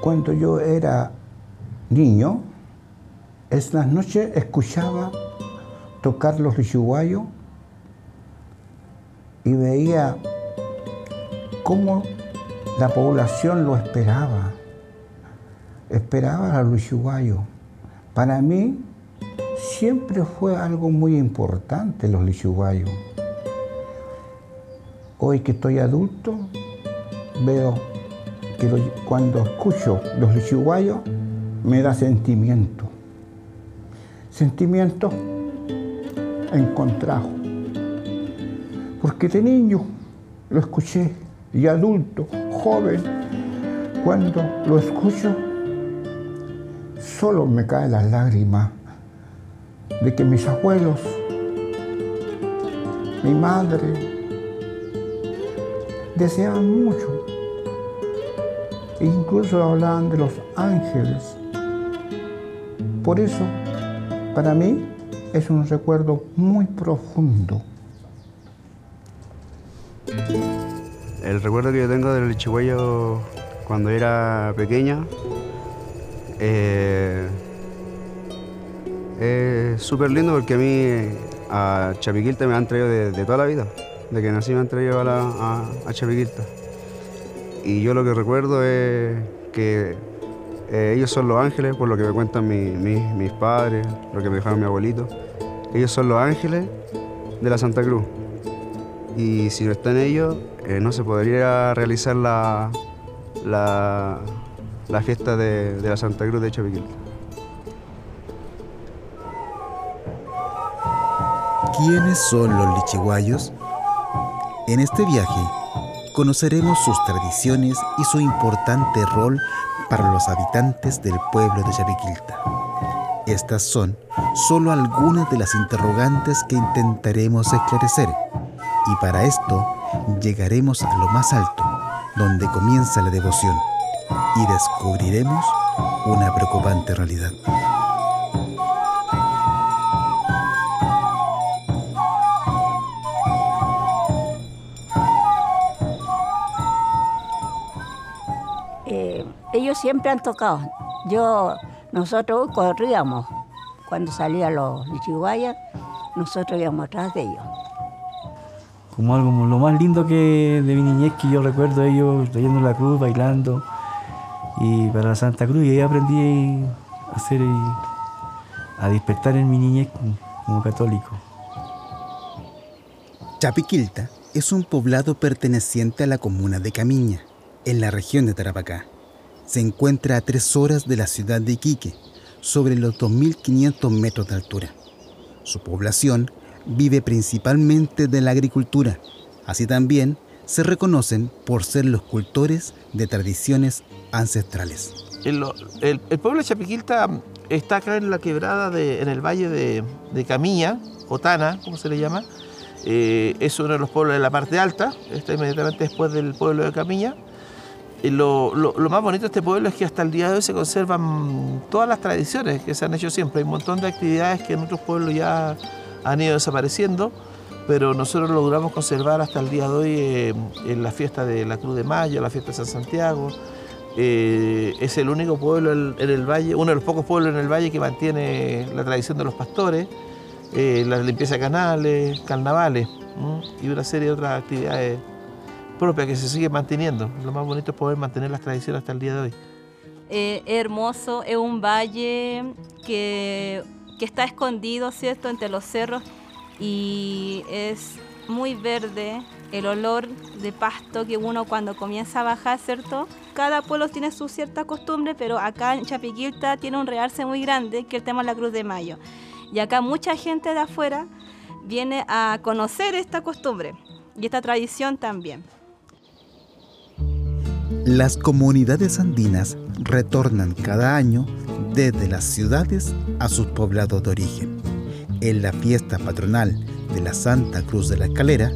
cuando yo era niño, es las noches escuchaba tocar los lichuguayos y veía cómo la población lo esperaba. Esperaba a los lichuguayos. Para mí siempre fue algo muy importante los lichuguayos. Hoy que estoy adulto, veo que cuando escucho los lichuguayos me da sentimiento. Sentimiento encontrado. Porque de niño lo escuché y adulto, joven, cuando lo escucho, solo me caen las lágrimas de que mis abuelos, mi madre, deseaban mucho. Incluso hablaban de los ángeles. Por eso, para mí, es un recuerdo muy profundo. El recuerdo que yo tengo del Chihuahua cuando era pequeña eh, es súper lindo porque a mí a Chapiquilta me han traído de, toda la vida. De que nací me han traído a, a, Chapiquilta. Y yo lo que recuerdo es que eh, ellos son los ángeles, por lo que me cuentan mis padres, lo que me dejaron mi abuelito. Ellos son los ángeles de la Santa Cruz. Y si no están ellos, eh, no se podría realizar la, la, fiesta de, la Santa Cruz de Chapiquilta. ¿Quiénes son los lichiguayos? En este viaje conoceremos sus tradiciones y su importante rol para los habitantes del pueblo de Chapiquilta. Estas son solo algunas de las interrogantes que intentaremos esclarecer y para esto llegaremos a lo más alto, donde comienza la devoción, y descubriremos una preocupante realidad. Ellos siempre han tocado. Yo, nosotros corríamos cuando salían los lichiguayas, nosotros íbamos atrás de ellos como algo lo más lindo que de mi niñez que yo recuerdo ellos trayendo la cruz, bailando y para la Santa Cruz y ahí aprendí a hacer a despertar en mi niñez como, católico. Chapiquilta es un poblado perteneciente a la comuna de Camiña, en la región de Tarapacá. Se encuentra a tres horas de la ciudad de Iquique, sobre los 2.500 metros de altura. Su población vive principalmente de la agricultura. Así también se reconocen por ser los cultores de tradiciones ancestrales. El, pueblo de Chapiquilta está acá en la quebrada, de, en el valle de, Camilla, o Tana, como se le llama. Eh, es uno de los pueblos de la parte alta, está inmediatamente después del pueblo de Camilla. Lo, lo, más bonito de este pueblo es que hasta el día de hoy se conservan todas las tradiciones que se han hecho siempre. Hay un montón de actividades que en otros pueblos ya han ido desapareciendo, pero nosotros logramos conservar hasta el día de hoy eh, en la fiesta de la Cruz de Mayo, la fiesta de San Santiago. Eh, es el único pueblo en el valle, uno de los pocos pueblos en el valle que mantiene la tradición de los pastores, eh, la limpieza de canales, carnavales y una serie de otras actividades propias que se siguen manteniendo. Lo más bonito es poder mantener las tradiciones hasta el día de hoy. hermoso, es un valle que que está escondido, ¿cierto?, entre los cerros y es muy verde, el olor de pasto que uno cuando comienza a bajar, ¿cierto? Cada pueblo tiene su cierta costumbre, pero acá en Chapiquilta tiene un realce muy grande que el tema de la Cruz de Mayo. Y acá mucha gente de afuera viene a conocer esta costumbre y esta tradición también. Las comunidades andinas retornan cada año desde las ciudades a sus poblados de origen. En la fiesta patronal de la Santa Cruz de la Escalera,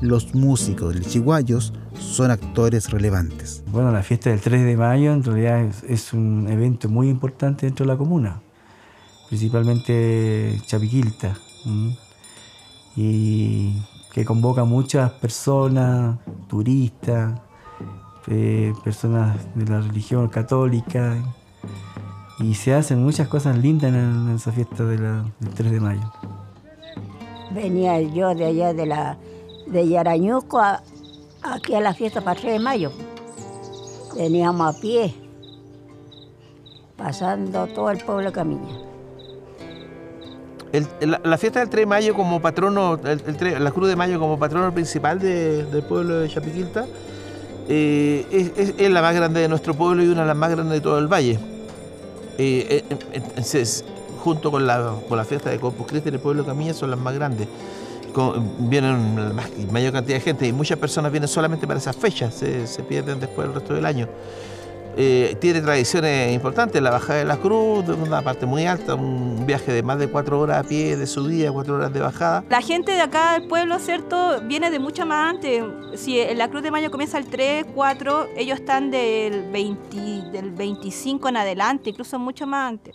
los músicos lichiguayos son actores relevantes. Bueno, la fiesta del 3 de mayo en realidad es, un evento muy importante dentro de la comuna, principalmente Chapiquilta, y que convoca muchas personas, turistas, eh, personas de la religión católica y se hacen muchas cosas lindas en, esa fiesta de la, del 3 de mayo. Venía yo de allá de la de Yarañuco aquí a la fiesta para 3 de mayo. Veníamos a pie, pasando todo el pueblo de Camilla. la, fiesta del 3 de mayo como patrono, la Cruz de Mayo como patrono principal del pueblo de Chapiquilta, eh, es, la más grande de nuestro pueblo y una de las más grandes de todo el valle. Eh, eh, junto con la, con la fiesta de Corpus Christi en el pueblo de Camilla son las más grandes. vienen la mayor cantidad de gente y muchas personas vienen solamente para esas fechas, se, se pierden después el resto del año. Eh, tiene tradiciones importantes, la bajada de la cruz, una parte muy alta, un viaje de más de cuatro horas a pie de subida, cuatro horas de bajada. La gente de acá del pueblo, ¿cierto? Viene de mucho más antes. Si la cruz de mayo comienza el 3, 4, ellos están del, 20, del 25 en adelante, incluso mucho más antes.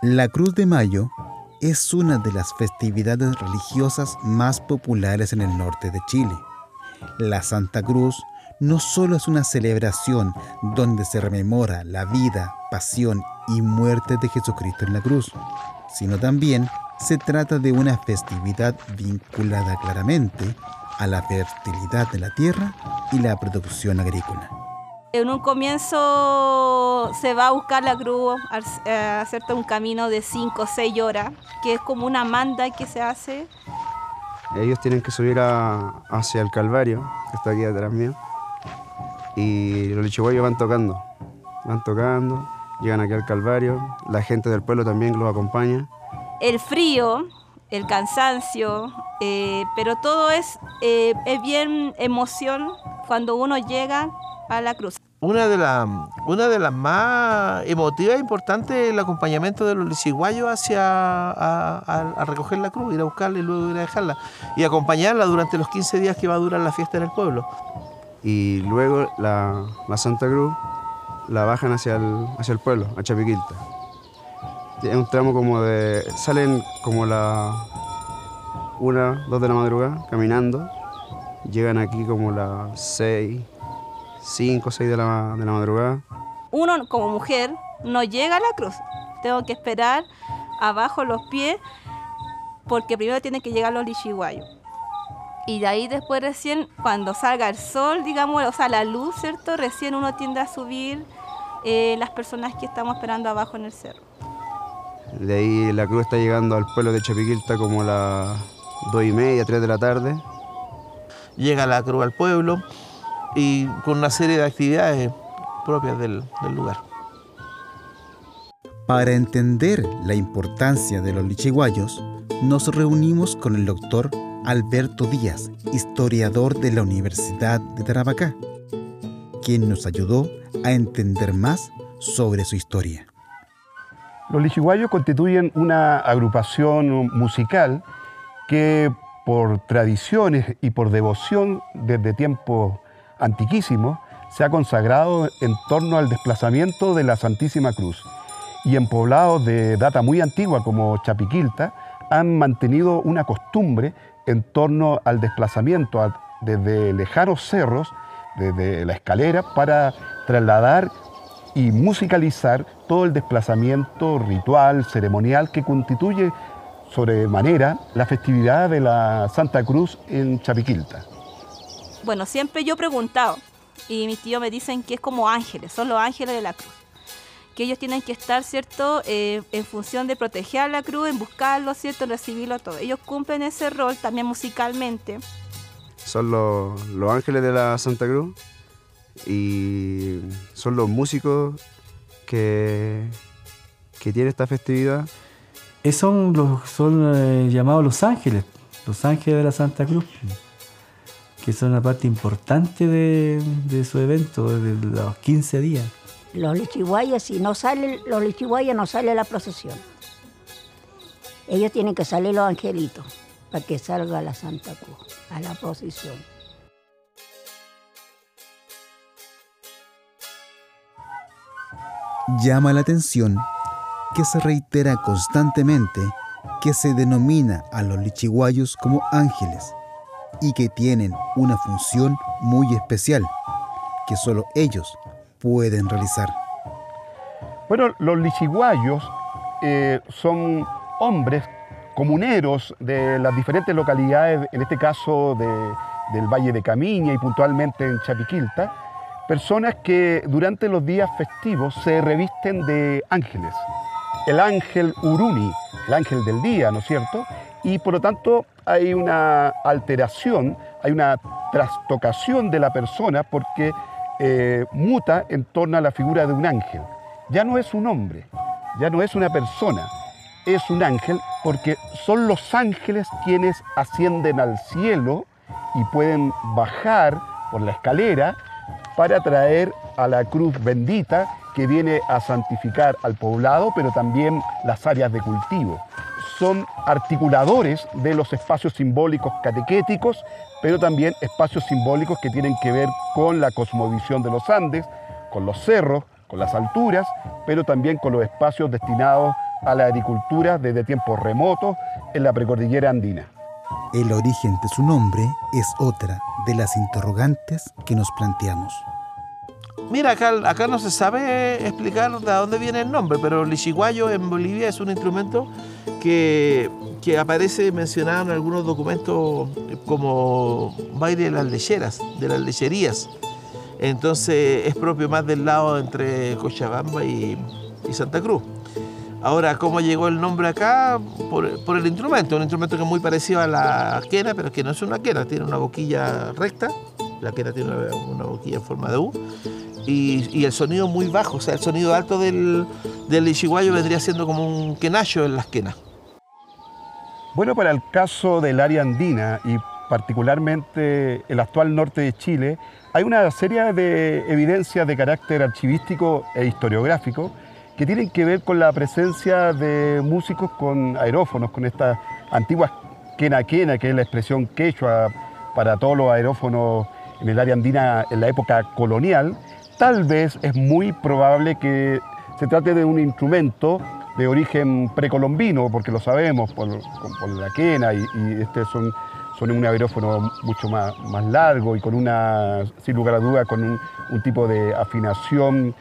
La cruz de mayo es una de las festividades religiosas más populares en el norte de Chile. La Santa Cruz no solo es una celebración donde se rememora la vida, pasión y muerte de Jesucristo en la cruz, sino también se trata de una festividad vinculada claramente a la fertilidad de la tierra y la producción agrícola. En un comienzo se va a buscar la cruz, a hacerte un camino de 5 o 6 horas, que es como una manda que se hace. Ellos tienen que subir hacia el Calvario, que está aquí detrás mío y los lichiguayos van tocando, van tocando, llegan aquí al Calvario, la gente del pueblo también los acompaña. El frío, el cansancio, eh, pero todo es, eh, es bien emoción cuando uno llega a la cruz. Una de, una de las más emotivas e importantes es el acompañamiento de los lichiguayos hacia a, recoger la cruz, ir a buscarla y luego ir a dejarla. Y acompañarla durante los 15 días que va a durar la fiesta en el pueblo y luego la, Santa Cruz la bajan hacia el, hacia el pueblo, a Chapiquilta. Es un tramo como de... salen como la una, dos de la madrugada caminando, llegan aquí como las seis, cinco, seis de la, de la madrugada. Uno como mujer no llega a la cruz, tengo que esperar abajo los pies porque primero tienen que llegar los lichiguayos y de ahí después recién, cuando salga el sol, digamos, o sea, la luz, ¿cierto? Recién uno tiende a subir eh, las personas que estamos esperando abajo en el cerro. De ahí la cruz está llegando al pueblo de Chapiquilta como a las dos y media, tres de la tarde. Llega la cruz al pueblo y con una serie de actividades propias del, del lugar. Para entender la importancia de los lichiguayos, nos reunimos con el doctor Alberto Díaz, historiador de la Universidad de Tarapacá, quien nos ayudó a entender más sobre su historia. Los lichiguayos constituyen una agrupación musical que por tradiciones y por devoción desde tiempos antiquísimos se ha consagrado en torno al desplazamiento de la Santísima Cruz y en poblados de data muy antigua como Chapiquilta han mantenido una costumbre en torno al desplazamiento desde lejanos cerros, desde la escalera, para trasladar y musicalizar todo el desplazamiento ritual, ceremonial que constituye sobremanera la festividad de la Santa Cruz en Chapiquilta. Bueno, siempre yo he preguntado y mis tíos me dicen que es como ángeles, son los ángeles de la cruz que ellos tienen que estar, ¿cierto?, eh, en función de proteger a la cruz, en buscarlo, ¿cierto?, en recibirlo todo. Ellos cumplen ese rol también musicalmente. Son los, ángeles de la Santa Cruz y son los músicos que, que tienen esta festividad. Eh, son, los, son eh, llamados los ángeles, los ángeles de la Santa Cruz, que son una parte importante de, de su evento, de los 15 días los lichiguayas, si no salen los lichiguayas, no sale la procesión. Ellos tienen que salir los angelitos para que salga la Santa Cruz a la procesión. Llama la atención que se reitera constantemente que se denomina a los lichiguayos como ángeles y que tienen una función muy especial que solo ellos pueden realizar. Bueno, los lichiguayos eh, son hombres comuneros de las diferentes localidades, en este caso de- del Valle de Camiña y puntualmente en Chapiquilta, personas que durante los días festivos se revisten de ángeles. El ángel Uruni, el ángel del día, ¿no es cierto? Y por lo tanto hay una alteración, hay una trastocación de la persona porque eh, muta en torno a la figura de un ángel. Ya no es un hombre, ya no es una persona, es un ángel porque son los ángeles quienes ascienden al cielo y pueden bajar por la escalera para traer a la cruz bendita que viene a santificar al poblado, pero también las áreas de cultivo. Son articuladores de los espacios simbólicos catequéticos, pero también espacios simbólicos que tienen que ver con la cosmovisión de los Andes, con los cerros, con las alturas, pero también con los espacios destinados a la agricultura desde tiempos remotos en la precordillera andina. El origen de su nombre es otra de las interrogantes que nos planteamos. Mira, acá, acá no se sabe explicar de dónde viene el nombre, pero el lichiguayo en Bolivia es un instrumento que, que aparece mencionado en algunos documentos como baile de las lecheras, de las lecherías. Entonces es propio más del lado entre Cochabamba y, y Santa Cruz. Ahora, ¿cómo llegó el nombre acá? Por, por el instrumento, un instrumento que es muy parecido a la quena, pero que no es una quena, tiene una boquilla recta, la quena tiene una, una boquilla en forma de U, y, el sonido muy bajo, o sea, el sonido alto del, del ichiguayo vendría siendo como un quenacho en las quenas. Bueno, para el caso del área andina y particularmente el actual norte de Chile, hay una serie de evidencias de carácter archivístico e historiográfico que tienen que ver con la presencia de músicos con aerófonos, con estas antiguas quena quena, que es la expresión quechua para todos los aerófonos en el área andina en la época colonial. Tal vez es muy probable que se trate de un instrumento de origen precolombino, porque lo sabemos por, la quena y, este son, un aerófono mucho más, largo y con una, sin lugar a duda, con un, tipo de afinación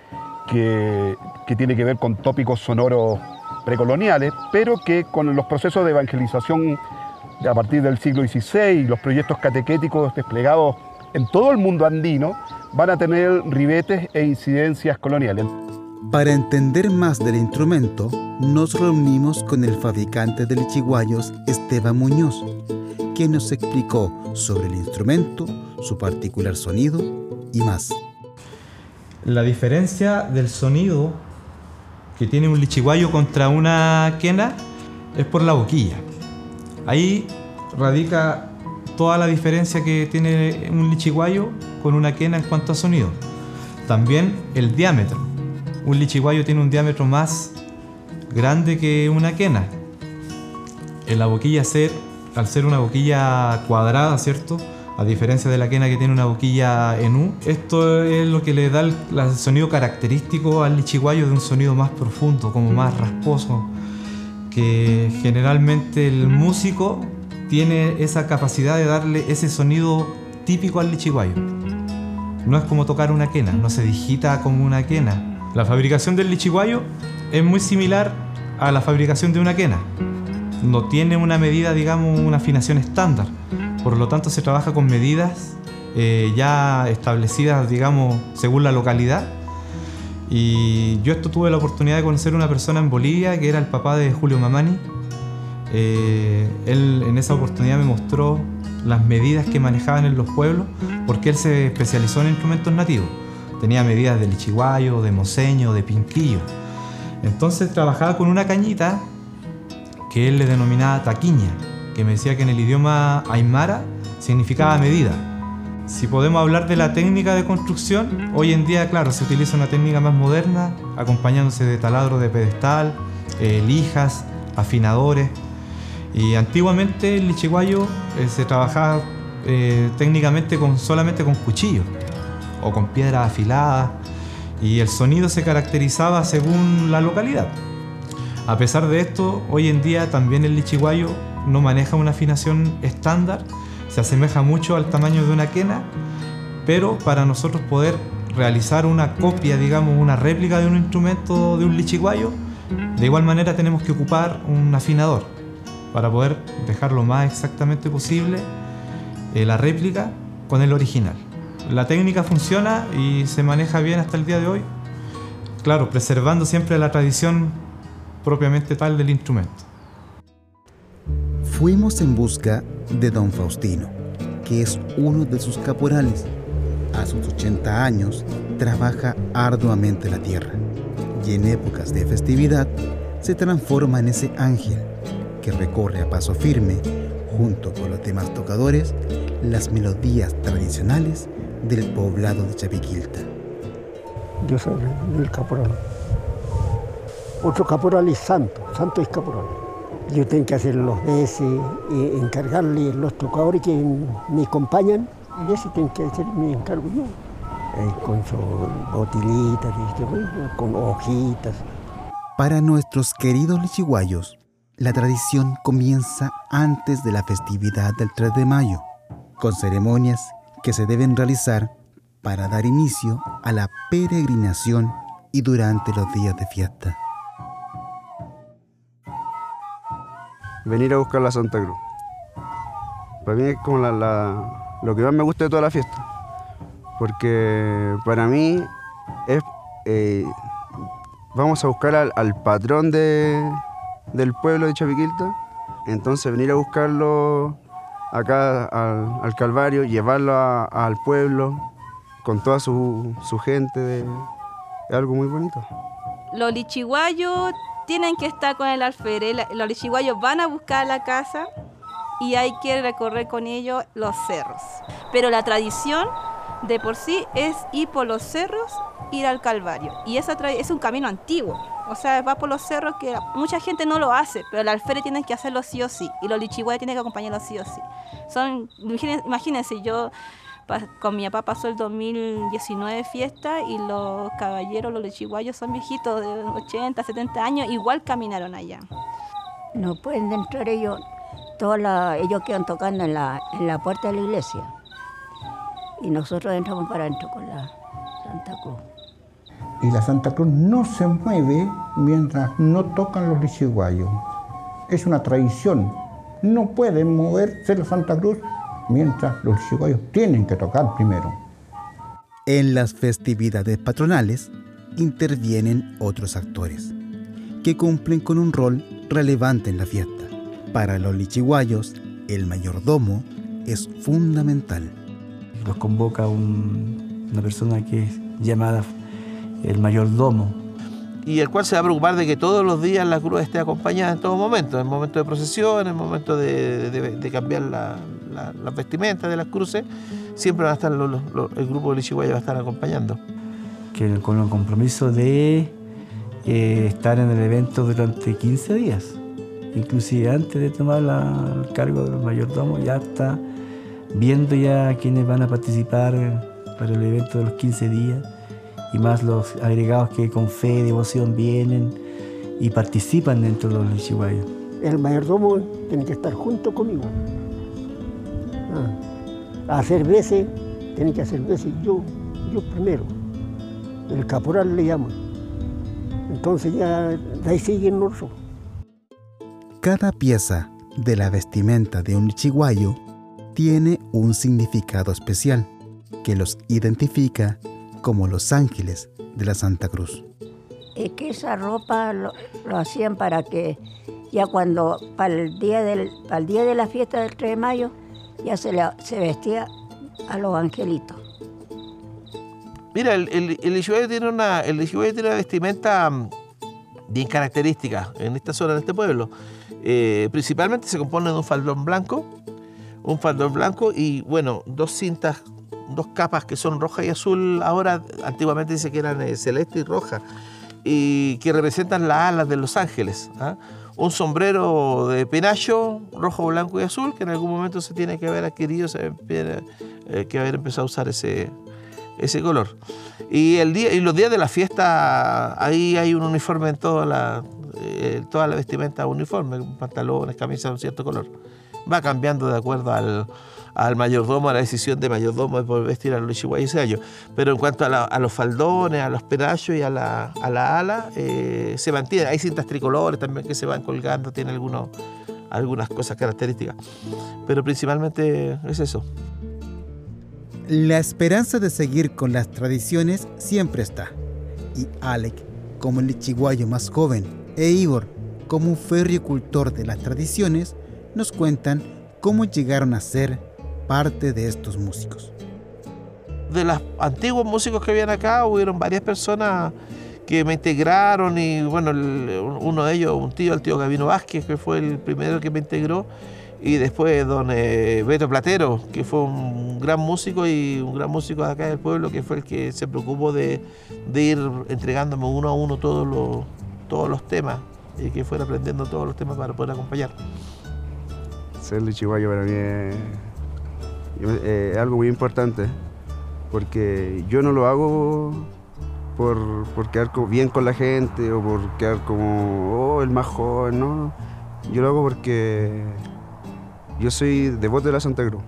que, que tiene que ver con tópicos sonoros precoloniales, pero que con los procesos de evangelización a partir del siglo XVI los proyectos catequéticos desplegados en todo el mundo andino van a tener ribetes e incidencias coloniales. Para entender más del instrumento, nos reunimos con el fabricante de lichiguayos, Esteban Muñoz, quien nos explicó sobre el instrumento, su particular sonido y más. La diferencia del sonido que tiene un lichiguayo contra una quena es por la boquilla. Ahí radica toda la diferencia que tiene un lichiguayo con una quena en cuanto a sonido. También el diámetro. Un lichiguayo tiene un diámetro más grande que una quena. En la boquilla ser, al ser una boquilla cuadrada, ¿cierto? A diferencia de la quena que tiene una boquilla en U, esto es lo que le da el, sonido característico al lichiguayo de un sonido más profundo, como más rasposo, que generalmente el músico tiene esa capacidad de darle ese sonido típico al lichiguayo. No es como tocar una quena, no se digita como una quena. La fabricación del lichiguayo es muy similar a la fabricación de una quena. No tiene una medida, digamos, una afinación estándar. Por lo tanto, se trabaja con medidas eh, ya establecidas, digamos, según la localidad. Y yo esto tuve la oportunidad de conocer una persona en Bolivia que era el papá de Julio Mamani. Eh, él en esa oportunidad me mostró las medidas que manejaban en los pueblos porque él se especializó en instrumentos nativos. Tenía medidas de lichiguayo, de moseño, de pinquillo. Entonces trabajaba con una cañita que él le denominaba taquiña, que me decía que en el idioma aymara significaba medida. Si podemos hablar de la técnica de construcción, hoy en día, claro, se utiliza una técnica más moderna, acompañándose de taladro de pedestal, eh, lijas, afinadores. Y antiguamente el lichiguayo eh, se trabajaba eh, técnicamente con, solamente con cuchillos o con piedras afiladas y el sonido se caracterizaba según la localidad. A pesar de esto, hoy en día también el lichiguayo no maneja una afinación estándar, se asemeja mucho al tamaño de una quena, pero para nosotros poder realizar una copia, digamos, una réplica de un instrumento de un lichiguayo, de igual manera tenemos que ocupar un afinador para poder dejar lo más exactamente posible eh, la réplica con el original. La técnica funciona y se maneja bien hasta el día de hoy, claro, preservando siempre la tradición propiamente tal del instrumento. Fuimos en busca de don Faustino, que es uno de sus caporales. A sus 80 años trabaja arduamente la tierra y en épocas de festividad se transforma en ese ángel que recorre a paso firme, junto con los demás tocadores, las melodías tradicionales del poblado de Chapiquilta. Yo soy el caporal. Otro caporal es santo, santo es caporal. Yo tengo que hacer los veces, eh, encargarle los tocadores que me acompañan, y ese tengo que hacer mi encargo yo. Eh, con su botilitas, con hojitas. Para nuestros queridos lichiguayos, la tradición comienza antes de la festividad del 3 de mayo, con ceremonias que se deben realizar para dar inicio a la peregrinación y durante los días de fiesta. Venir a buscar la Santa Cruz. Para mí es como la, la- lo que más me gusta de toda la fiesta. Porque para mí es. eh, vamos a buscar al, al patrón de, del pueblo de Chapiquilta. Entonces venir a buscarlo acá al, al Calvario, llevarlo al pueblo con toda su, su gente. es algo muy bonito. Los lichiguayos tienen que estar con el alférez. Los lichiguayos van a buscar la casa y hay que recorrer con ellos los cerros. Pero la tradición de por sí es ir por los cerros, ir al Calvario. Y tra- es un camino antiguo. O sea, va por los cerros que mucha gente no lo hace, pero el alférez tiene que hacerlo sí o sí. Y los lichiguayos tienen que acompañarlo sí o sí. Son, imagínense, yo con mi papá pasó el 2019 fiesta y los caballeros, los lichiguayos son viejitos de 80, 70 años, igual caminaron allá. No pueden entrar ellos, todos ellos quedan tocando en la, en la puerta de la iglesia. Y nosotros entramos para adentro con la Santa Cruz. Y la Santa Cruz no se mueve mientras no tocan los lichiguayos. Es una tradición. No pueden moverse la Santa Cruz mientras los lichiguayos tienen que tocar primero. En las festividades patronales intervienen otros actores, que cumplen con un rol relevante en la fiesta. Para los lichiguayos, el mayordomo es fundamental. Los convoca un- una persona que es llamada el mayordomo. y el cual se va a preocupar de que todos los días la cruz esté acompañada en todo momento, en el momento de procesión, en el momento de, de- de cambiar la, la- las vestimentas de las cruces, siempre va a estar los- los- los- el grupo de Lichihuaya va a estar acompañando. que con el compromiso de eh, estar en el evento durante 15 días. Inclusive antes de tomar la- el cargo del mayordomo ya está viendo ya quiénes van a participar para el evento de los 15 días y más los agregados que con fe y devoción vienen y participan dentro de los lichihuayos. El mayordomo tiene que estar junto conmigo. Ah, A hacer veces, tiene que hacer veces yo, yo primero. El caporal le llama. Entonces ya de ahí siguen nosotros. Cada pieza de la vestimenta de un lichiguayo tiene un significado especial que los identifica como los ángeles de la Santa Cruz. Es que esa ropa lo, lo hacían para que ya cuando, para el día, del, para el día de la fiesta del 3 de mayo, ya se, le- se vestía a los angelitos. Mira, el, el, tiene una, el tiene una vestimenta mm, bien característica en esta zona, en este pueblo. Eh, principalmente se compone de un faldón blanco, un faldón blanco y, bueno, dos cintas, dos capas que son roja y azul. Ahora, antiguamente dice que eran eh, celeste y roja, y que representan las alas de los ángeles. ¿ah? Un sombrero de penacho, rojo, blanco y azul, que en algún momento se tiene que haber adquirido, se tiene eh, que haber empezado a usar ese, ese color. Y, el día, y los días de la fiesta, ahí hay un uniforme en toda la, eh, toda la vestimenta uniforme, pantalones, camisas de un cierto color. Va cambiando de acuerdo al, al mayordomo, a la decisión de mayordomo de poder vestir a los lichiguayos ese año. Pero en cuanto a, los faldones, a los penachos y a la, a la ala, eh, se mantiene. Hay cintas tricolores también que se van colgando, tiene algunos, algunas cosas características. Pero principalmente es eso. La esperanza de seguir con las tradiciones siempre está. Y Alec, como el lichiguayo más joven, e Igor, como un férreo cultor de las tradiciones, nos cuentan cómo llegaron a ser parte de estos músicos. De los antiguos músicos que habían acá, hubieron varias personas que me integraron y bueno, uno de ellos, un tío, el tío Gabino Vázquez, que fue el primero que me integró, y después don eh, Beto Platero, que fue un gran músico y un gran músico de acá del pueblo, que fue el que se preocupó de, ir entregándome uno a uno todos los, todos los temas y que fuera aprendiendo todos los temas para poder acompañar. Ser lichiguayo para mí es, es algo muy importante, porque yo no lo hago por, por, quedar bien con la gente o por quedar como, oh, el más joven, ¿no? Yo lo hago porque yo soy devoto de la Santa Cruz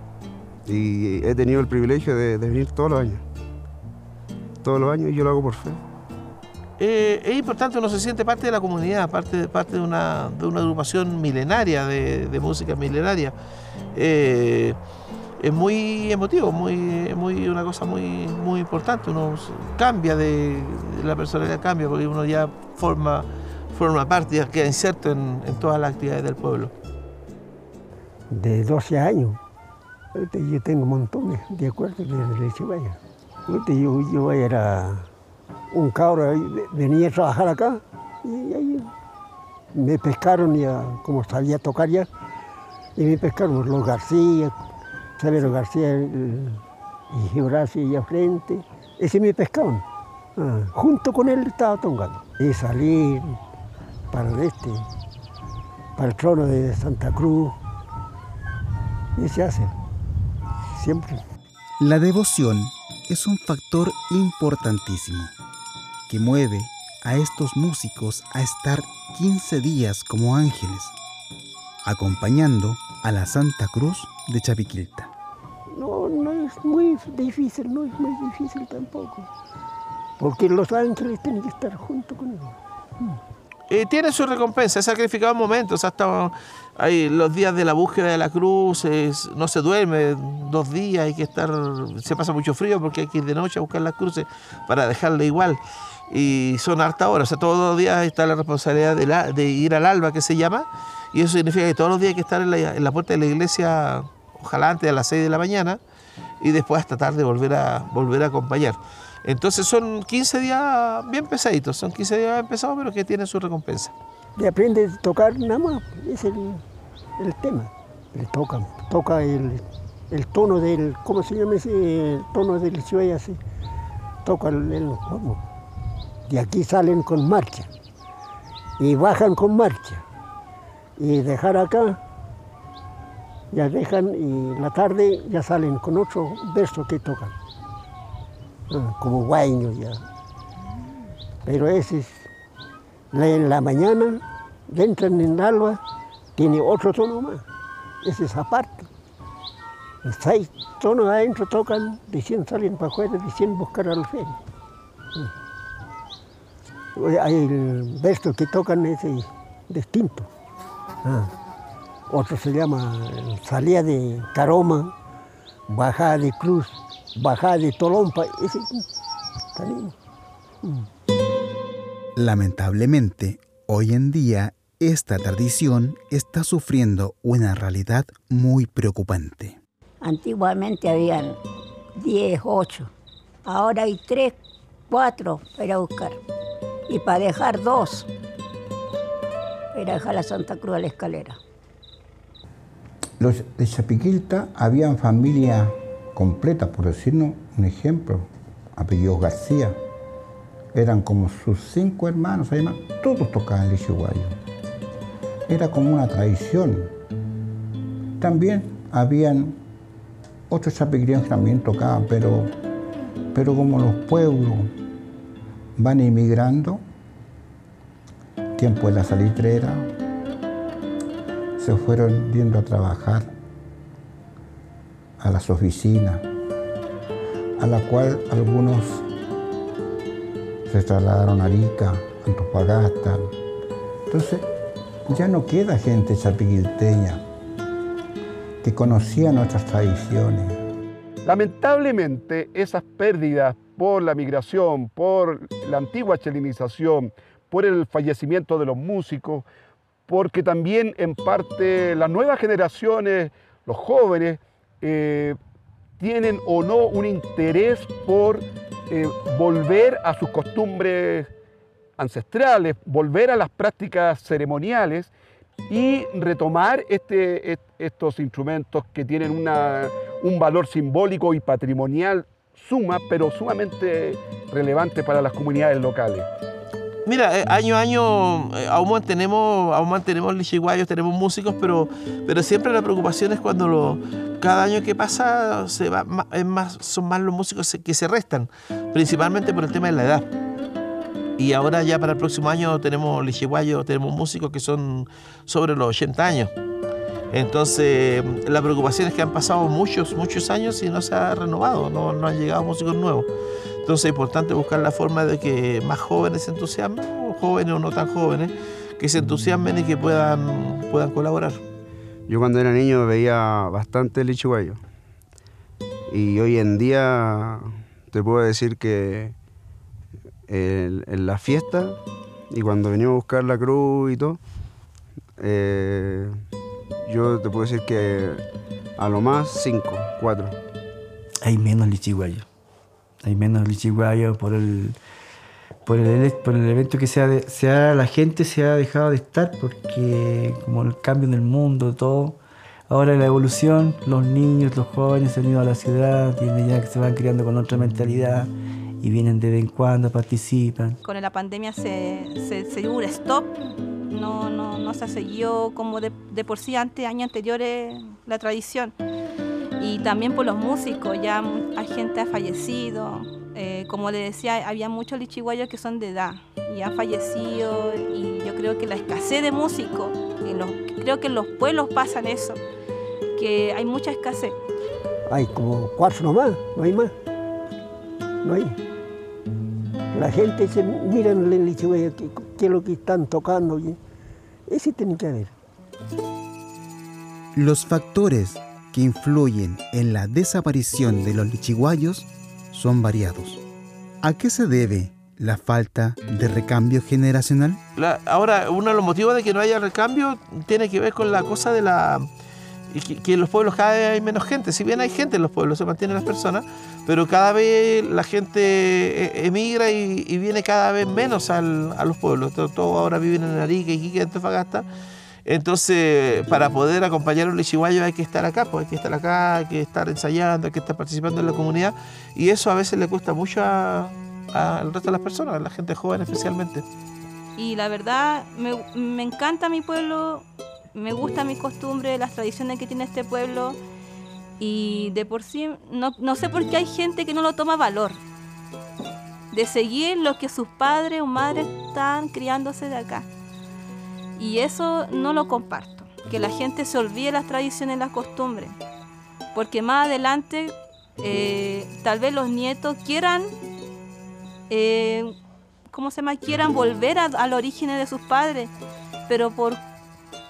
y he tenido el privilegio de, venir todos los años. Todos los años y yo lo hago por fe. Eh, es importante, uno se siente parte de la comunidad, parte, parte de, una, de una agrupación milenaria, de, música milenaria. Eh, es muy emotivo, muy, muy, una cosa muy, muy importante. Uno cambia de, la personalidad cambia porque uno ya forma, forma parte, ya queda inserto en, en todas las actividades del pueblo de 12 años. Yo tengo montón de acuerdos de Chivaya. Yo, yo era un cabro, venía a trabajar acá y ahí me pescaron, ya, como sabía tocar ya, y me pescaron los García, Severo García y Geogracia allá frente, ese me pescaron. Ah, junto con él estaba tocando. Y salir para el este, para el trono de Santa Cruz, y se hace, siempre. La devoción es un factor importantísimo que mueve a estos músicos a estar 15 días como ángeles, acompañando a la Santa Cruz de Chapiquilta. No, no es muy difícil, no es muy difícil tampoco, porque los ángeles tienen que estar junto con él. Eh, tiene su recompensa, he sacrificado momentos, hasta hay los días de la búsqueda de la cruz, no se duerme dos días, hay que estar, se pasa mucho frío porque hay que ir de noche a buscar las cruces para dejarle igual. Y son harta horas, o sea, todos los días está la responsabilidad de, ir al alba, que se llama, y eso significa que todos los días hay que estar en la, puerta de la iglesia, ojalá antes de las 6 de la mañana, y después hasta tarde volver a, volver a acompañar. Entonces son 15 días bien pesaditos, son 15 días bien pesados, pero que tienen su recompensa. Le aprende a tocar nada más, es el, tema. Le toca, toca el, tono del, ¿cómo se llama ese el tono del así? Toca el, el Y aquí salen con marcha. Y bajan con marcha. Y dejar acá, ya dejan y la tarde ya salen con otro verso que tocan. Ah, como guaños ya. Pero ese es, en la mañana, entran en el alba, tiene otro tono más. Ese es aparte. Seis tonos adentro tocan, recién salen para afuera, recién buscar al fe. Hay el verso que tocan ese distinto. Ah. Otro se llama Salía de Caroma, Bajada de Cruz bajada de Tolompa. Ese, mm. Lamentablemente, hoy en día esta tradición está sufriendo una realidad muy preocupante. Antiguamente habían 10, 8, ahora hay 3, 4 para buscar y para dejar dos, para dejar la Santa Cruz a la escalera. Los de Chapiquilta habían familia completa, por decirnos un ejemplo, apellidos García. Eran como sus cinco hermanos, además, todos tocaban el Chihuahua. Era como una tradición. También habían otros chapiquillos que también tocaban, pero, pero como los pueblos van emigrando, tiempo de la salitrera, se fueron yendo a trabajar a las oficinas, a la cual algunos se trasladaron a Arica, Antofagasta. Entonces, ya no queda gente chapiguilteña que conocía nuestras tradiciones. Lamentablemente, esas pérdidas por la migración, por la antigua chelinización, por el fallecimiento de los músicos, porque también en parte las nuevas generaciones, los jóvenes, eh, tienen o no un interés por eh, volver a sus costumbres ancestrales, volver a las prácticas ceremoniales y retomar este, estos instrumentos que tienen un valor simbólico y patrimonial suma, pero sumamente relevante para las comunidades locales. Mira, eh, año a año eh, aún mantenemos, aún mantenemos lichiguayos, tenemos músicos, pero, pero siempre la preocupación es cuando cada año que pasa son más los músicos que se restan, principalmente por el tema de la edad. Y ahora ya para el próximo año tenemos lichiguayos, tenemos músicos que son sobre los 80 años. Entonces, la preocupación es que han pasado muchos, muchos años y no se ha renovado, no, no han llegado músicos nuevos. Entonces es importante buscar la forma de que más jóvenes se entusiasmen, jóvenes o no tan jóvenes, que se entusiasmen y que puedan, puedan colaborar. Yo cuando era niño veía bastante el Ichiguayo. Y hoy en día te puedo decir que en, la fiesta y cuando venimos a buscar la cruz y todo, eh, yo te puedo decir que a lo más cinco, cuatro. Hay menos lichiguayo hay menos lichiguayo por el, por el, por el evento que sea, sea, la gente se ha dejado de estar porque como el cambio en el mundo, todo, ahora la evolución, los niños, los jóvenes se han ido a la ciudad, tienen ya que se van criando con otra mentalidad y vienen de vez en cuando, participan. Con la pandemia se, se, se un stop, no, no, no se siguió como de, de por sí antes, años anteriores, la tradición y también por los músicos, ya hay gente ha fallecido, eh, como le decía, había muchos lichiguayos que son de edad y han fallecido y yo creo que la escasez de músicos, creo que en los pueblos pasan eso, que hay mucha escasez. Hay como cuatro nomás, no hay más, no hay. La gente se mira en el lichiguayo qué, es lo que están tocando, ese tiene que haber. Los factores que influyen en la desaparición de los lichiguayos son variados. ¿A qué se debe la falta de recambio generacional? ahora, uno de los motivos de que no haya recambio tiene que ver con la cosa de la que, en los pueblos cada vez hay menos gente. Si bien hay gente en los pueblos, se mantienen las personas, pero cada vez la gente e, emigra y, viene cada vez menos a los pueblos. Todos ahora viven en Arica, Iquique, Antofagasta entonces, para poder acompañar a un lichiguayo hay que estar acá, pues hay que estar acá, hay que estar ensayando, hay que estar participando en la comunidad. Y eso a veces le cuesta mucho al resto de las personas, a la gente joven especialmente. Y la verdad, me, encanta mi pueblo, me gusta mi costumbre, las tradiciones que tiene este pueblo. Y de por sí, no, no sé por qué hay gente que no lo toma valor. De seguir lo que sus padres o madres están criándose de acá. Y eso no lo comparto, que la gente se olvide las tradiciones las costumbres, porque más adelante eh, tal vez los nietos quieran, eh, ¿cómo se llama? Quieran volver al origen de sus padres, pero por,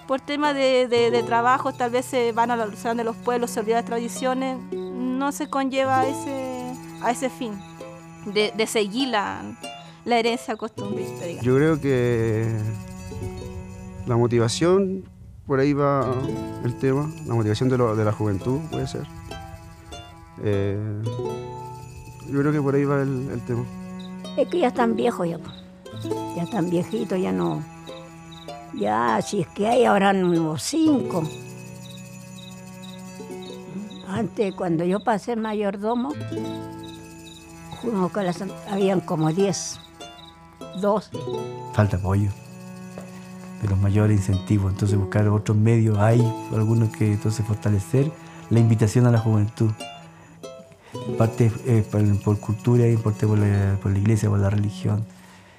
por temas de, trabajo tal vez se van a la de los pueblos, se olvidan las tradiciones, no se conlleva a ese, a ese fin de, seguir la, la herencia costumbrista. Yo creo que la motivación, por ahí va el tema, la motivación de, la juventud puede ser. Eh, yo creo que por ahí va el, tema. Es que ya están viejos ya, ya están viejitos, ya no. Ya, si es que hay ahora unos cinco. Antes, cuando yo pasé mayordomo, habían como diez, doce. Falta apoyo de los mayores incentivos. Entonces buscar otros medios, hay algunos que entonces fortalecer la invitación a la juventud. Parte eh, por, cultura y parte por la, por la iglesia, por la religión.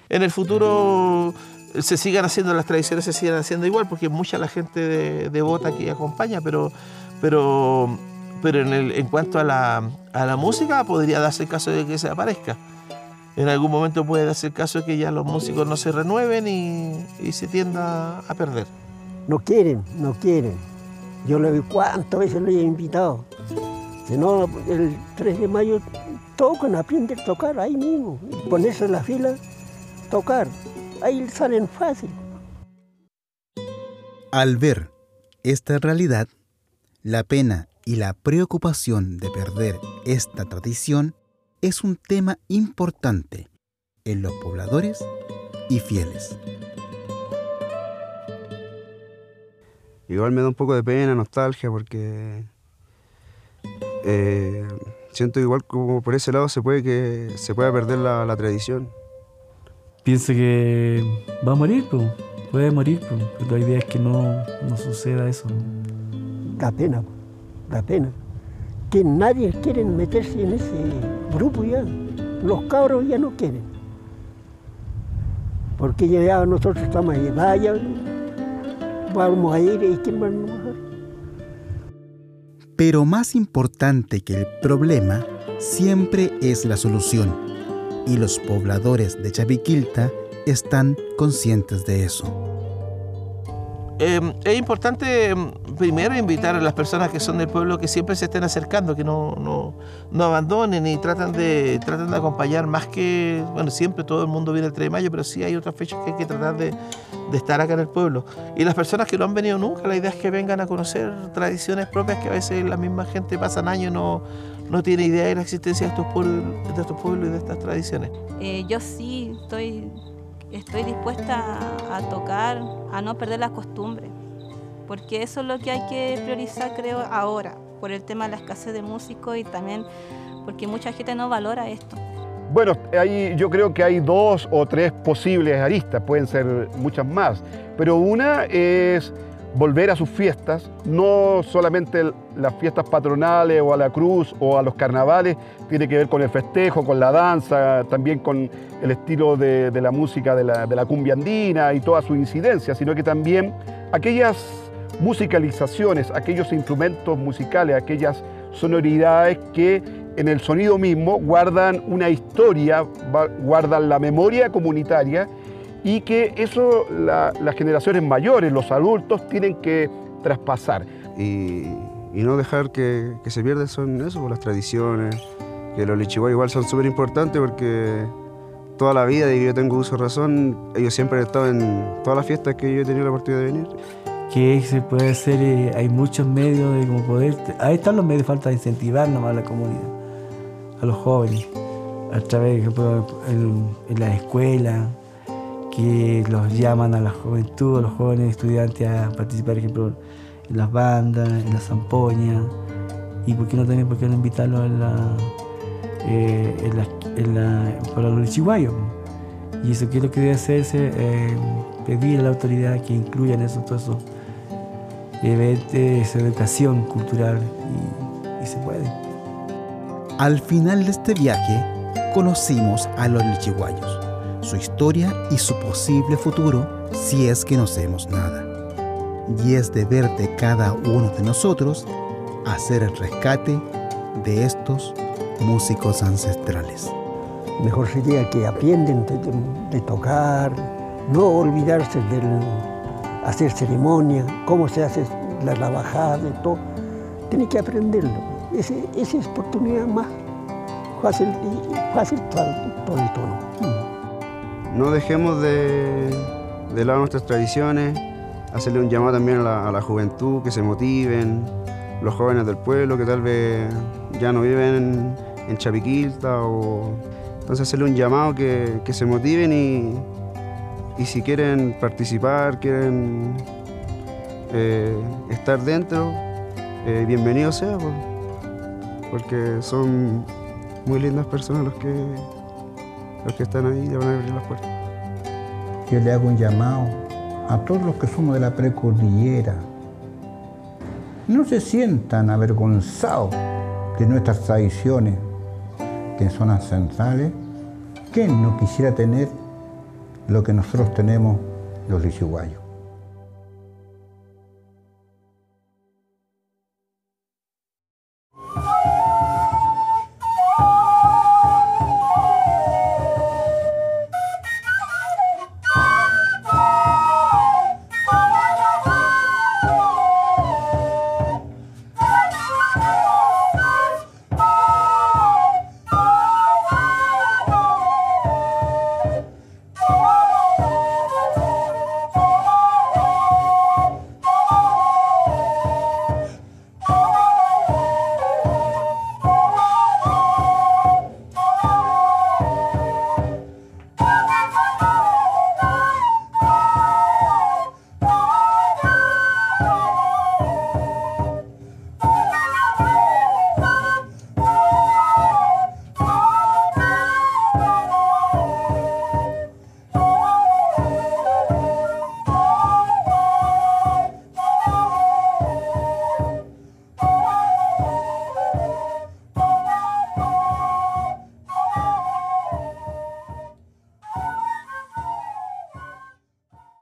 En el futuro se sigan haciendo las tradiciones, se sigan haciendo igual, porque mucha la gente devota que acompaña, pero, pero, pero en, cuanto a la, a la música podría darse el caso de que se aparezca. En algún momento puede darse el caso de que ya los músicos no se renueven y, se tienda a perder. No quieren, no quieren. Yo le vi cuántas veces lo he invitado. Si no, el 3 de mayo tocan, aprenden a tocar ahí mismo. Ponerse en la fila, tocar. Ahí salen fácil. Al ver esta realidad, la pena y la preocupación de perder esta tradición es un tema importante en los pobladores y fieles. Igual me da un poco de pena, nostalgia, porque eh, siento igual como por ese lado se puede que se pueda perder la, la tradición. Pienso que va a morir, pues. puede morir, pues. pero la idea es que no, no suceda eso. Da pena, da pena. Que nadie quiere meterse en ese grupo ya. Los cabros ya no quieren. Porque ya nosotros estamos ahí, vaya, vamos a ir y quién va? Pero más importante que el problema siempre es la solución. Y los pobladores de Chapiquilta están conscientes de eso. Eh, es importante em, primero invitar a las personas que son del pueblo que siempre se estén acercando, que no, no, no abandonen y tratan de, tratan de acompañar más que, bueno, siempre todo el mundo viene el 3 de mayo, pero sí hay otras fechas que hay que tratar de, de estar acá en el pueblo. Y las personas que no han venido nunca, la idea es que vengan a conocer tradiciones propias que a veces la misma gente pasan años y no, no tiene idea de la existencia de estos pueblos, de estos pueblos y de estas tradiciones. Eh, yo sí estoy, estoy dispuesta a, a tocar, a no perder las costumbres, porque eso es lo que hay que priorizar, creo, ahora, por el tema de la escasez de músicos y también porque mucha gente no valora esto. Bueno, hay, yo creo que hay dos o tres posibles aristas, pueden ser muchas más, pero una es volver a sus fiestas, no solamente las fiestas patronales o a la cruz o a los carnavales, tiene que ver con el festejo, con la danza, también con el estilo de, la música de la, de la cumbia andina y toda su incidencia, sino que también aquellas musicalizaciones, aquellos instrumentos musicales, aquellas sonoridades que en el sonido mismo guardan una historia, guardan la memoria comunitaria y que eso la, las generaciones mayores, los adultos, tienen que traspasar. Y, y no dejar que, que, se pierdan son eso, por las tradiciones, que los lichihuay igual son súper importantes porque toda la vida, y yo tengo uso de razón, ellos siempre han estado en todas las fiestas que yo he tenido la oportunidad de venir. Que se puede hacer, eh, hay muchos medios de como poder, ahí están los medios, falta incentivar nomás a la comunidad, a los jóvenes, a través, por ejemplo, en, en las escuelas, que los llaman a la juventud, a los jóvenes estudiantes a participar, por ejemplo, en las bandas, en las zampoñas, y por qué no también, por qué no invitarlos eh, para los chihuayos. Y eso que es lo que debe hacerse, eh, pedir a la autoridad que incluyan eso, todo eso, eventos, educación cultural, y, y se puede. Al final de este viaje, conocimos a los lichiguayos su historia y su posible futuro si es que no hacemos nada. Y es deber de cada uno de nosotros hacer el rescate de estos músicos ancestrales. Mejor sería que aprendan de, tocar, no olvidarse de hacer ceremonia, cómo se hace la lavajada y todo. Tiene que aprenderlo. Esa es oportunidad más fácil, para todo el tono no dejemos de, de lado nuestras tradiciones, hacerle un llamado también a la, juventud, que se motiven, los jóvenes del pueblo que tal vez ya no viven en, en Chapiquilta, o entonces hacerle un llamado que, que se motiven y, y, si quieren participar, quieren eh, estar dentro, eh, bienvenido sea, pues, porque son muy lindas personas los que los que están ahí le van a abrir las puertas. Yo le hago un llamado a todos los que somos de la precordillera. No se sientan avergonzados de nuestras tradiciones, que son ancestrales. ¿Quién no quisiera tener lo que nosotros tenemos los lichiguayos?